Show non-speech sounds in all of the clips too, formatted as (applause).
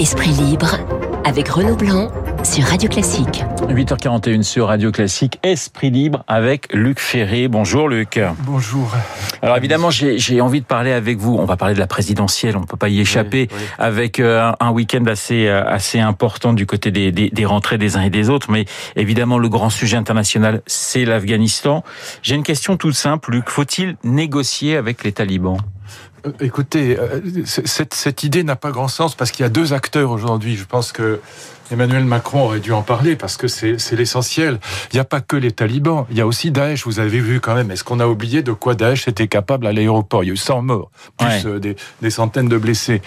Esprit libre avec Renaud Blanc sur Radio Classique. 8h41 sur Radio Classique, Esprit libre avec Luc Ferré. Bonjour Luc. Bonjour. Alors évidemment, j'ai envie de parler avec vous. On va parler de la présidentielle, on ne peut pas y échapper, oui, oui. avec euh, un week-end assez euh, assez important du côté des, des, des, rentrées des uns et des autres. Mais évidemment, le grand sujet international, c'est l'Afghanistan. J'ai une question toute simple, Luc. Faut-il négocier avec les talibans? Écoutez, cette, cette idée n'a pas grand sens parce qu'il y a deux acteurs aujourd'hui. Je pense que Emmanuel Macron aurait dû en parler parce que c'est l'essentiel. Il n'y a pas que les talibans, il y a aussi Daesh. Vous avez vu quand même. Est-ce qu'on a oublié de quoi Daesh était capable à l'aéroport? Il y a eu 100 morts, plus ouais. des, des, centaines de blessés.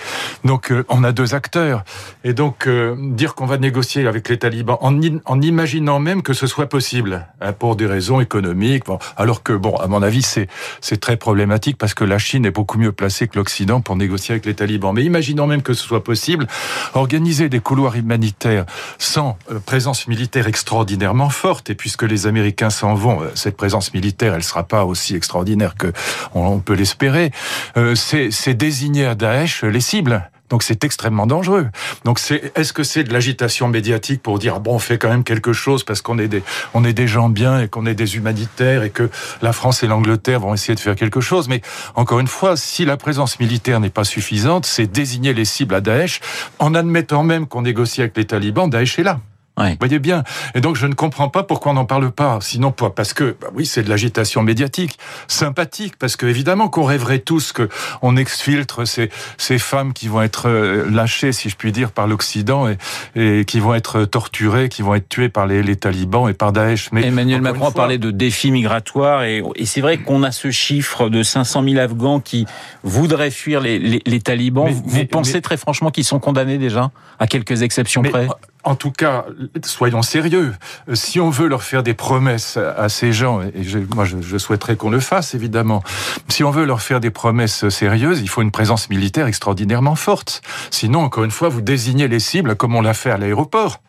Donc euh, on a deux acteurs. Et donc euh, dire qu'on va négocier avec les talibans en, en, imaginant même que ce soit possible hein, pour des raisons économiques, bon, alors que bon, à mon avis c'est c'est très problématique parce que la Chine est beaucoup mieux placée que l'Occident pour négocier avec les talibans. Mais imaginons même que ce soit possible, organiser des couloirs humanitaires sans euh, présence militaire extraordinairement forte, et puisque les Américains s'en vont, euh, cette présence militaire, elle sera pas aussi extraordinaire que on peut l'espérer, euh, c'est désigner à Daesh les cibles. Donc c'est extrêmement dangereux. Donc c'est est-ce que c'est de l'agitation médiatique pour dire bon on fait quand même quelque chose parce qu'on est des on est des gens bien et qu'on est des humanitaires et que la France et l'Angleterre vont essayer de faire quelque chose? Mais encore une fois si la présence militaire n'est pas suffisante, c'est désigner les cibles à Daesh en admettant même qu'on négocie avec les talibans, Daesh est là. Ouais. Vous voyez bien. Et donc, je ne comprends pas pourquoi on n'en parle pas. Sinon, parce que, bah oui, c'est de l'agitation médiatique, sympathique, parce que évidemment qu'on rêverait tous que on exfiltre ces, ces femmes qui vont être euh, lâchées, si je puis dire, par l'Occident et, et qui vont être torturées, qui vont être tuées par les, les talibans et par Daesh. Mais Emmanuel Macron fois... parlait de défis migratoires et, et c'est vrai qu'on a ce chiffre de 500 000 Afghans qui voudraient fuir les, les, les talibans. Mais, Vous mais, pensez mais... très franchement qu'ils sont condamnés déjà, à quelques exceptions près? En tout cas, soyons sérieux. Si on veut leur faire des promesses à ces gens, et je, moi je souhaiterais qu'on le fasse évidemment, si on veut leur faire des promesses sérieuses, il faut une présence militaire extraordinairement forte. Sinon, encore une fois, vous désignez les cibles comme on l'a fait à l'aéroport.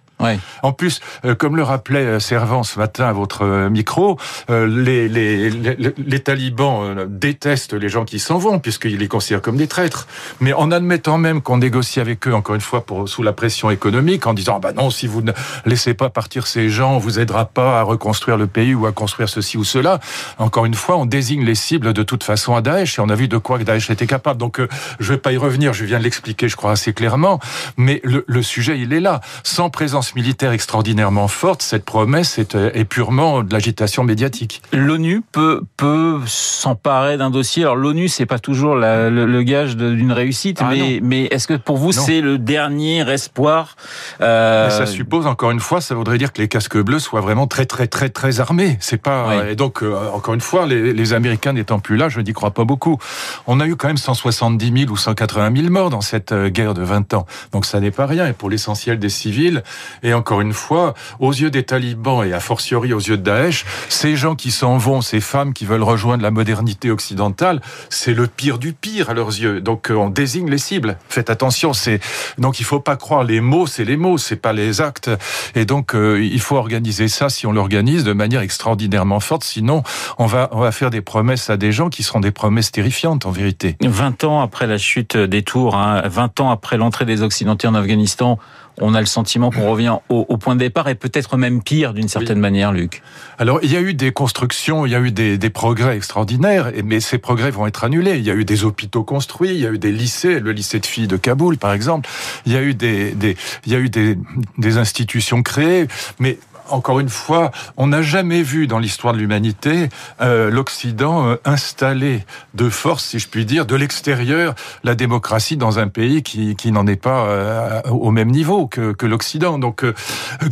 En plus, euh, comme le rappelait euh, Servant ce matin à votre euh, micro, les, talibans détestent les gens qui s'en vont, puisqu'ils les considèrent comme des traîtres. Mais en admettant même qu'on négocie avec eux, encore une fois, sous la pression économique, en disant, bah non, si vous ne laissez pas partir ces gens, on vous aidera pas à reconstruire le pays ou à construire ceci ou cela. Encore une fois, on désigne les cibles de toute façon à Daesh, et on a vu de quoi Daesh était capable. Donc, je vais pas y revenir, je viens de l'expliquer, je crois, assez clairement. Mais le sujet, il est là. Sans présence militaire extraordinairement forte, cette promesse est, est purement de l'agitation médiatique. L'ONU peut, peut s'emparer d'un dossier. Alors l'ONU, c'est pas toujours la, le, le, gage d'une réussite, ah, mais, mais est-ce que pour vous, c'est le dernier espoir euh... Ça suppose, encore une fois, ça voudrait dire que les casques bleus soient vraiment très, très, très, très armés. C'est pas oui. et donc euh, encore une fois, les, les Américains n'étant plus là, je n'y crois pas beaucoup. On a eu quand même 170 000 ou 180 000 morts dans cette euh, guerre de 20 ans, donc ça n'est pas rien. Et pour l'essentiel des civils, et encore une fois, aux yeux des talibans et a fortiori aux yeux de Daesh, ces gens qui s'en vont, ces femmes qui veulent rejoindre la modernité occidentale, c'est le pire du pire à leurs yeux. Donc on désigne les cibles. Faites attention, c'est donc il faut pas croire les mots, c'est les mots, c'est pas les actes. Et donc euh, il faut organiser ça si on l'organise de manière extraordinairement forte, sinon on va on va faire des promesses à des gens qui seront des promesses terrifiantes en vérité. 20 ans après la chute des tours, hein, 20 ans après l'entrée des Occidentaux en Afghanistan, on a le sentiment qu'on revient au, au, point de départ et peut-être même pire d'une certaine oui. manière, Luc. Alors, il y a eu des constructions, il y a eu des, des, progrès extraordinaires, mais ces progrès vont être annulés. Il y a eu des hôpitaux construits, il y a eu des lycées, le lycée de filles de Kaboul, par exemple. Il y a eu des, des il y a eu des, des institutions créées, mais encore une fois, on n'a jamais vu dans l'histoire de l'humanité euh, l'Occident euh, installer de force, si je puis dire, de l'extérieur la démocratie dans un pays qui, qui n'en est pas euh, au même niveau que, que l'Occident. Donc, euh,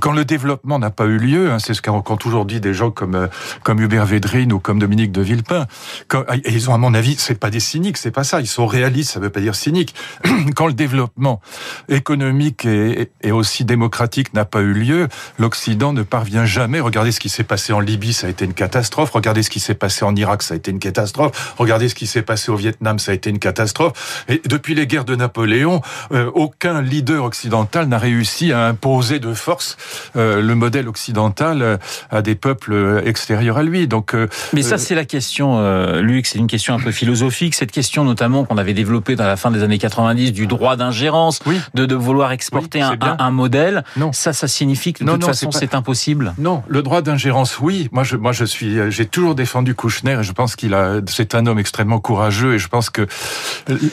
quand le développement n'a pas eu lieu, hein, c'est ce qu'ont toujours dit des gens comme euh, comme Hubert Védrine ou comme Dominique de Villepin. Quand, et ils ont, à mon avis, c'est pas des cyniques, c'est pas ça. Ils sont réalistes, ça veut pas dire cyniques. (clears throat) quand le développement économique et, et aussi démocratique n'a pas eu lieu, l'Occident ne ne parvient jamais. Regardez ce qui s'est passé en Libye, ça a été une catastrophe. Regardez ce qui s'est passé en Irak, ça a été une catastrophe. Regardez ce qui s'est passé au Vietnam, ça a été une catastrophe. Et depuis les guerres de Napoléon, euh, aucun leader occidental n'a réussi à imposer de force euh, le modèle occidental euh, à des peuples extérieurs à lui. Donc, mais ça, c'est la question, Luc. C'est une question un peu philosophique. Cette question, notamment, qu'on avait développée dans la fin des années 90, du droit d'ingérence, de, de vouloir exporter un, un, modèle. Non. Ça, ça signifie que de toute façon, c'est impossible. Non, le droit d'ingérence, oui. Moi, moi, je suis, j'ai toujours défendu Kouchner et je pense qu'il a, c'est un homme extrêmement courageux et je pense que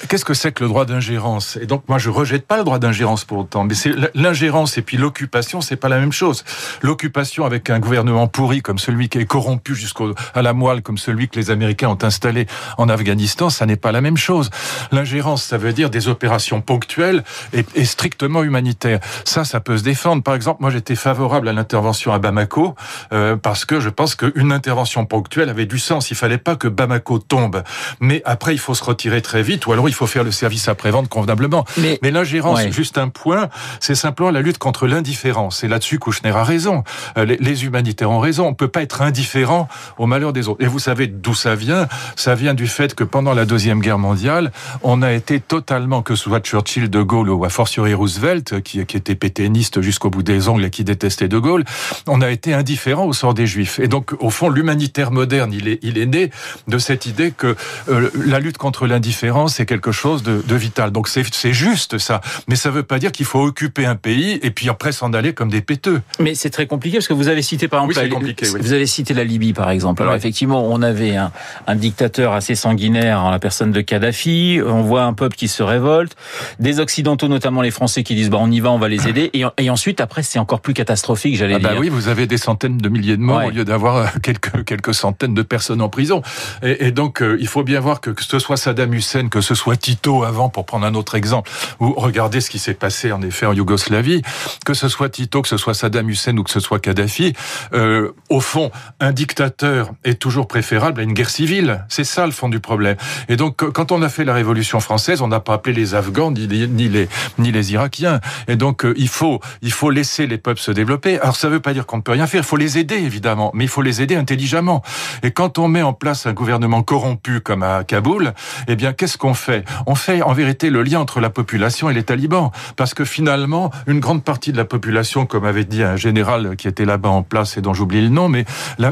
qu'est-ce que c'est que le droit d'ingérence? Et donc, moi, je rejette pas le droit d'ingérence pour autant, mais c'est l'ingérence et puis l'occupation, c'est pas la même chose. L'occupation avec un gouvernement pourri comme celui qui est corrompu jusqu'à la moelle, comme celui que les Américains ont installé en Afghanistan, ça n'est pas la même chose. L'ingérence, ça veut dire des opérations ponctuelles et, et strictement humanitaires. Ça, ça peut se défendre. Par exemple, moi, j'étais favorable à l'intervention à Bamako euh, parce que je pense qu'une intervention ponctuelle avait du sens. Il fallait pas que Bamako tombe, mais après, il faut se retirer très vite ou alors il faut faire le service après-vente convenablement. Mais, mais l'ingérence, juste un point, c'est simplement la lutte contre l'indifférence. Et là-dessus, Kouchner a raison. Euh, les, les, humanitaires ont raison. On peut pas être indifférent au malheur des autres. Et vous savez d'où ça vient Ça vient du fait que pendant la deuxième guerre mondiale, on a été totalement, que ce soit Churchill, De Gaulle ou a fortiori Roosevelt, qui, qui était pétainiste jusqu'au bout des ongles et qui détestait De Gaulle, on a été indifférent au sort des Juifs. Et donc, au fond, l'humanitaire moderne, il est, il est né de cette idée que euh, la lutte contre l'indifférence est quelque chose de, de vital. Donc, c'est juste ça. Mais ça ne veut pas dire qu'il faut occuper un pays et puis après s'en aller comme des péteux. Mais c'est très compliqué parce que vous avez cité par exemple, compliqué, vous avez cité la Libye par exemple. Alors effectivement, on avait un, un, dictateur assez sanguinaire en la personne de Kadhafi. On voit un peuple qui se révolte, des occidentaux notamment les Français qui disent bah on y va, on va les aider. Et, et ensuite après c'est encore plus catastrophique, j'allais ah bah Oui, vous avez des centaines de milliers de morts au lieu d'avoir euh, quelques quelques centaines de personnes en prison. Et, et donc euh, il faut bien voir que, que ce soit Saddam Hussein, que ce soit Tito avant, pour prendre un autre exemple, ou regardez ce qui s'est passé en effet en Yougoslavie, que ce soit Tito, que ce soit Saddam Hussein ou que ce soit Kadhafi, euh, au fond, un dictateur est toujours préférable à une guerre civile. C'est ça le fond du problème. Et donc quand on a fait la Révolution française, on n'a pas appelé les Afghans ni les, ni les, ni les Irakiens. Et donc il faut il faut laisser les peuples se développer. Alors ça ne pas dire qu'on ne peut rien faire. Il faut les aider évidemment, mais il faut les aider intelligemment. Et quand on met en place un gouvernement corrompu comme à Kaboul, eh bien qu'est-ce qu'on fait? On fait en vérité le lien entre la population et les talibans, parce que finalement une grande partie de la population, comme avait dit un général qui était là-bas en place et dont j'oublie le nom, mais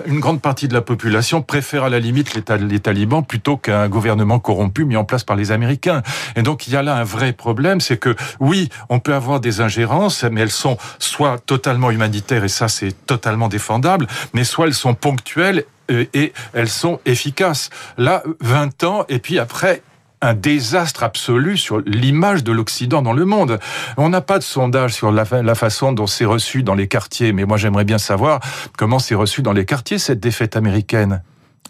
une grande partie de la population préfère à la limite les, les talibans plutôt qu'un gouvernement corrompu mis en place par les Américains. Et donc il y a là un vrai problème, c'est que oui, on peut avoir des ingérences, mais elles sont soit totalement humanitaires, et ça c'est totalement défendable, mais soit elles sont ponctuelles et elles sont efficaces. Là, 20 ans, et puis après, un désastre absolu sur l'image de l'Occident dans le monde. On n'a pas de sondage sur la façon dont c'est reçu dans les quartiers, mais moi j'aimerais bien savoir comment c'est reçu dans les quartiers cette défaite américaine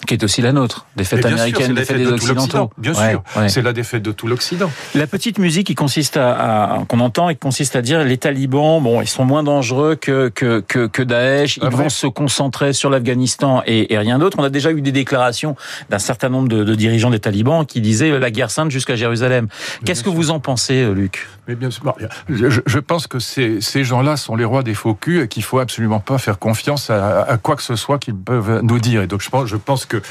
qui est aussi la nôtre, défaite américaine, défaite des de Occidentaux. Bien sûr, c'est la défaite de tout l'Occident. La petite musique qui consiste à, qu'on entend et qui consiste à dire les talibans, bon, ils sont moins dangereux que que que, que Daesh, ils vont se concentrer sur l'Afghanistan et, et, rien d'autre. On a déjà eu des déclarations d'un certain nombre de, de, dirigeants des talibans qui disaient la guerre sainte jusqu'à Jérusalem. Qu'est-ce que vous en pensez, Luc Mais bien sûr, je, je pense que ces, ces gens-là sont les rois des faux culs et qu'il faut absolument pas faire confiance à, à quoi que ce soit qu'ils peuvent nous dire. Et donc je pense, je pense que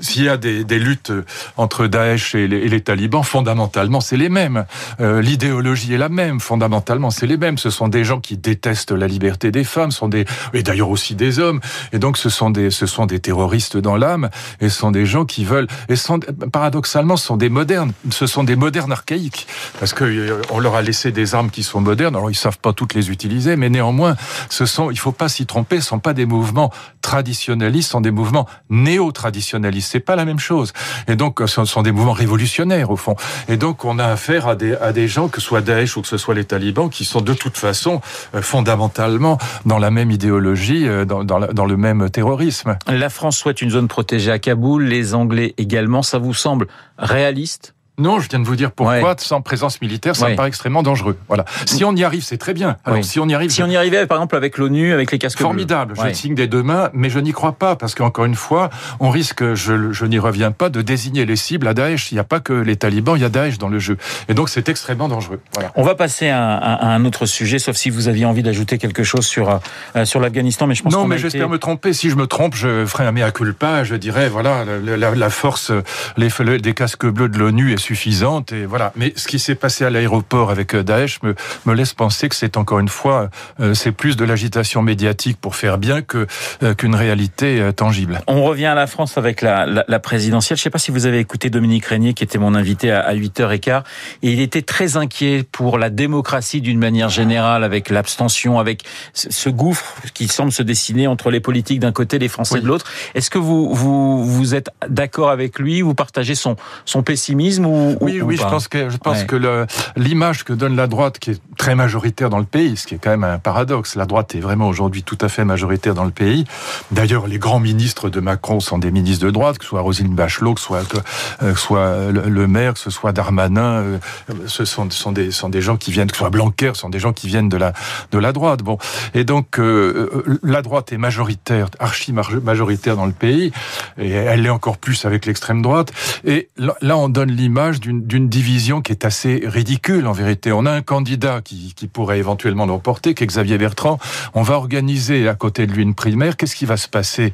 s'il y a des, luttes entre Daesh et les, talibans, fondamentalement, c'est les mêmes. Euh, L'idéologie est la même, fondamentalement, c'est les mêmes. Ce sont des gens qui détestent la liberté des femmes, sont des, et d'ailleurs aussi des hommes. Et donc, ce sont des, ce sont des terroristes dans l'âme, et ce sont des gens qui veulent, et sont, paradoxalement, ce sont des modernes. Ce sont des modernes archaïques. Parce que euh, on leur a laissé des armes qui sont modernes. Alors, ils savent pas toutes les utiliser, mais néanmoins, ce sont, il faut pas s'y tromper, ce sont pas des mouvements traditionnalistes, ce sont des mouvements néo-traditionnalistes traditionnalistes. C'est pas la même chose. Et donc, ce sont des mouvements révolutionnaires, au fond. Et donc, on a affaire à des, à des gens, que ce soit Daesh ou que ce soit les talibans, qui sont de toute façon euh, fondamentalement dans la même idéologie, euh, dans, dans le même terrorisme. La France souhaite une zone protégée à Kaboul, les Anglais également. Ça vous semble réaliste? Non, je viens de vous dire pourquoi, Ouais. sans présence militaire, ça Ouais. me paraît extrêmement dangereux. Voilà. Si on y arrive, c'est très bien. Alors, Oui. si on y arrive, Si on y arrivait, par exemple, avec l'ONU, avec les casques bleus. Formidable, je Ouais. le signe des deux mains, mais je n'y crois pas, parce qu'encore une fois, on risque, je, je n'y reviens pas, de désigner les cibles à Daesh. Il n'y a pas que les talibans, il y a Daesh dans le jeu. Et donc c'est extrêmement dangereux. Voilà. On va passer à, à- à un autre sujet, sauf si vous aviez envie d'ajouter quelque chose sur, euh, sur l'Afghanistan, mais je pense Non, mais j'espère été- me tromper. Si je me trompe, je ferai un mea culpa. Je dirais, voilà, la, la- la force les, le- des casques bleus de l'ONU est suffisante. Et voilà. Mais ce qui s'est passé à l'aéroport avec euh, Daesh me, me laisse penser que c'est encore une fois, euh, c'est plus de l'agitation médiatique pour faire bien que euh, qu'une réalité euh, tangible. On revient à la France avec la, la, la présidentielle. Je ne sais pas si vous avez écouté Dominique Régnier, qui était mon invité à, à 8h15, et il était très inquiet pour la démocratie d'une manière générale, avec l'abstention, avec ce ce gouffre qui semble se dessiner entre les politiques d'un côté, les Français Oui. de l'autre. Est-ce que vous, vous, vous êtes d'accord avec lui Vous partagez son, son pessimisme ou, Oui, ou oui, je pense que je pense Ouais. que l'image que donne la droite, qui est très majoritaire dans le pays, ce qui est quand même un paradoxe, la droite est vraiment aujourd'hui tout à fait majoritaire dans le pays. D'ailleurs, les grands ministres de Macron sont des ministres de droite, que ce soit Roselyne Bachelot, que ce soit que, euh, que soit le, maire, que ce soit Darmanin, euh, ce sont, sont des sont des gens qui viennent, que ce soit Blanquer, ce sont des gens qui viennent de la de la droite. Bon, et donc euh, euh, la droite est majoritaire, archi majoritaire dans le pays, et elle l'est encore plus avec l'extrême droite. Et là, on donne l'image d'une division qui est assez ridicule en vérité. On a un candidat qui, pourrait éventuellement l'emporter, qui est Xavier Bertrand. On va organiser à côté de lui une primaire. Qu'est-ce qui va se passer,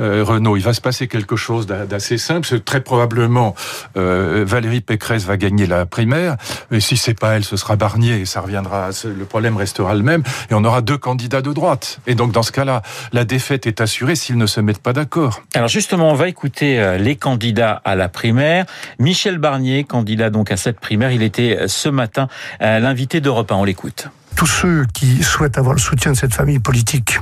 euh, Renaud? Il va se passer quelque chose d'a- d'assez simple. Très probablement euh, Valérie Pécresse va gagner la primaire. Et si c'est pas elle, ce sera Barnier. Et ça reviendra. Le problème restera le même. Et on aura deux candidats de droite. Et donc dans ce cas-là, la défaite est assurée s'ils ne se mettent pas d'accord. Alors justement, on va écouter euh, les candidats à la primaire. Michel Barnier, candidat donc à cette primaire, il était euh, ce matin euh, l'invité d'Europe 1. On l'écoute. tous ceux qui souhaitent avoir le soutien de cette famille politique,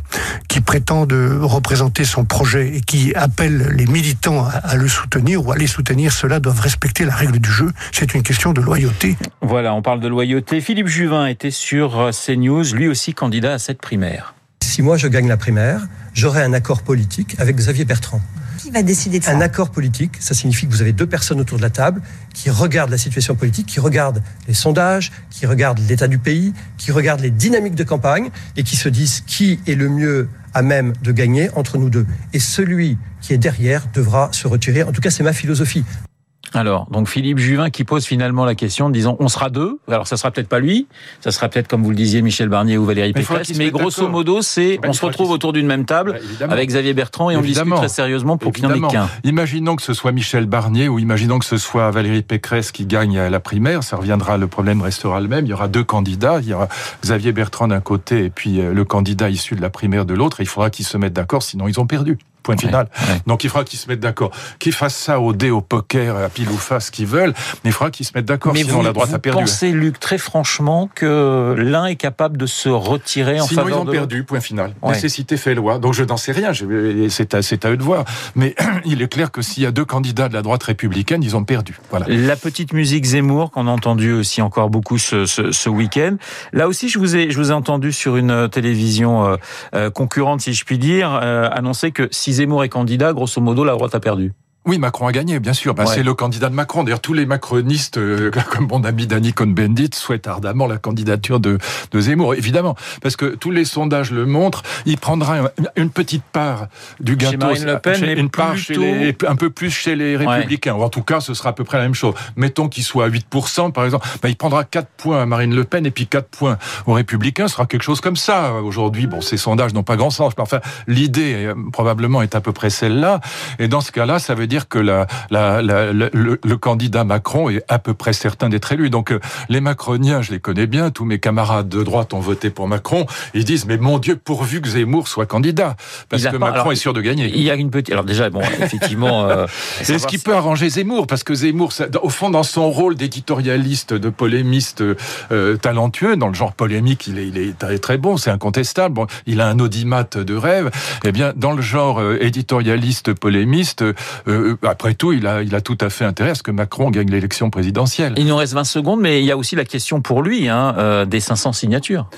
qui prétendent représenter son projet et qui appellent les militants à, à le soutenir ou à les soutenir, ceux-là doivent respecter la règle du jeu. C'est une question de loyauté. Voilà, on parle de loyauté. Philippe Juvin était sur euh, CNews, lui aussi candidat à cette primaire. Si moi je gagne la primaire, j'aurai un accord politique avec Xavier Bertrand. Un accord politique, ça signifie que vous avez deux personnes autour de la table qui regardent la situation politique, qui regardent les sondages, qui regardent l'état du pays, qui regardent les dynamiques de campagne et qui se disent qui est le mieux à même de gagner entre nous deux. Et celui qui est derrière devra se retirer. En tout cas, c'est ma philosophie. Alors, donc Philippe Juvin qui pose finalement la question en disant on sera deux. Alors ça sera peut-être pas lui, ça sera peut-être comme vous le disiez Michel Barnier ou Valérie Mais Pécresse, mais grosso modo c'est on se retrouve autour d'une même table Bah, avec Xavier Bertrand et on discute très sérieusement pour qu'il n'y en ait qu'un. Imaginons que ce soit Michel Barnier ou imaginons que ce soit Valérie Pécresse qui gagne à la primaire, ça reviendra, le problème restera le même. Il y aura deux candidats, il y aura Xavier Bertrand d'un côté et puis euh, le candidat issu de la primaire de l'autre. Il faudra qu'ils se mettent d'accord, sinon ils ont perdu. Point final. ouais. Donc il faudra qu'ils se mettent d'accord. Qu'ils fassent ça au dé, au poker, à pile ou face, qu'ils veulent, mais il faudra qu'ils se mettent d'accord, Mais sinon vous, la droite vous a perdu. hein. pensez, Luc, très franchement que l'un est capable de se retirer en Sinon, ils faveur ont de perdu, point final. Ouais. Nécessité fait loi. Donc, je n'en sais rien. C'est à, à eux de voir. Mais (clears throat) il est clair que s'il y a deux candidats de la droite républicaine, ils ont perdu. Voilà. La petite musique Zemmour qu'on a entendu aussi encore beaucoup ce, ce, ce week-end. Là aussi, je vous ai, je vous ai entendu sur une télévision euh, euh, concurrente, si je puis dire, euh, annoncer que si Zemmour est candidat, grosso modo, la droite a perdu. Oui, Macron a gagné, bien sûr. Ben, Ouais. C'est le candidat de Macron. D'ailleurs, tous les macronistes, euh, (laughs) comme mon ami Danny Cohn-Bendit, souhaitent ardemment la candidature de, de Zemmour, évidemment. Parce que tous les sondages le montrent. Il prendra un- une petite part du gâteau. Marine Le Pen, chez- une part chez les, un peu plus chez les républicains. Ou en tout cas, ce sera à peu près la même chose. Mettons qu'il soit à 8%, par exemple. Ben, il prendra 4 points à Marine Le Pen et puis 4 points aux républicains. Ce sera quelque chose comme ça. Aujourd'hui, bon, ces sondages n'ont pas grand sens. Mais enfin, l'idée, euh, probablement, est à peu près celle-là. Et dans ce cas-là, ça veut dire que la, la, la- le, candidat Macron est à peu près certain d'être élu. Donc, euh, les macroniens, je les connais bien. Tous mes camarades de droite ont voté pour Macron. Ils disent, mais mon Dieu, pourvu que Zemmour soit candidat. Parce que pas- Macron alors, est sûr de gagner. Il y a une petite. Alors déjà, bon, effectivement. euh, (laughs) C'est ce qui peut arranger Zemmour, parce que Zemmour, ça- au fond, dans son rôle d'éditorialiste, de polémiste euh, talentueux, dans le genre polémique, il est, il est très, très bon, c'est incontestable. Bon, il a un audimat de rêve. Eh bien, dans le genre euh, éditorialiste, polémiste, euh, après tout, il a, tout à fait intérêt à ce que Macron gagne l'élection présidentielle. Il nous reste 20 secondes, mais il y a aussi la question pour lui hein, euh, des 500 signatures.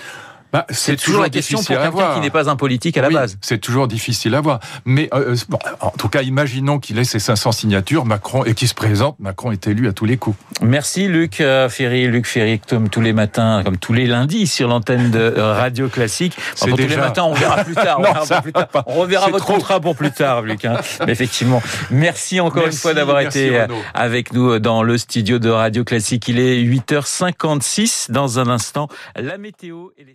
Bah, c'est toujours, la question pour quelqu'un qui n'est pas un politique à la base. C'est toujours difficile à voir. Mais euh, bon, en tout cas, imaginons qu'il ait ses 500 signatures, Macron, et qu'il se présente. Macron est élu à tous les coups. Merci Luc Ferry. Luc Ferry, comme tous les matins, comme tous les lundis sur l'antenne de Radio Classique. Enfin, pour tous les matins, on verra plus tard. (laughs) on, reverra votre contrat pour plus tard, Luc. Hein. Mais effectivement, merci encore une fois d'avoir été avec nous dans le studio de Radio Classique. Il est 8h56. Dans un instant, la météo et les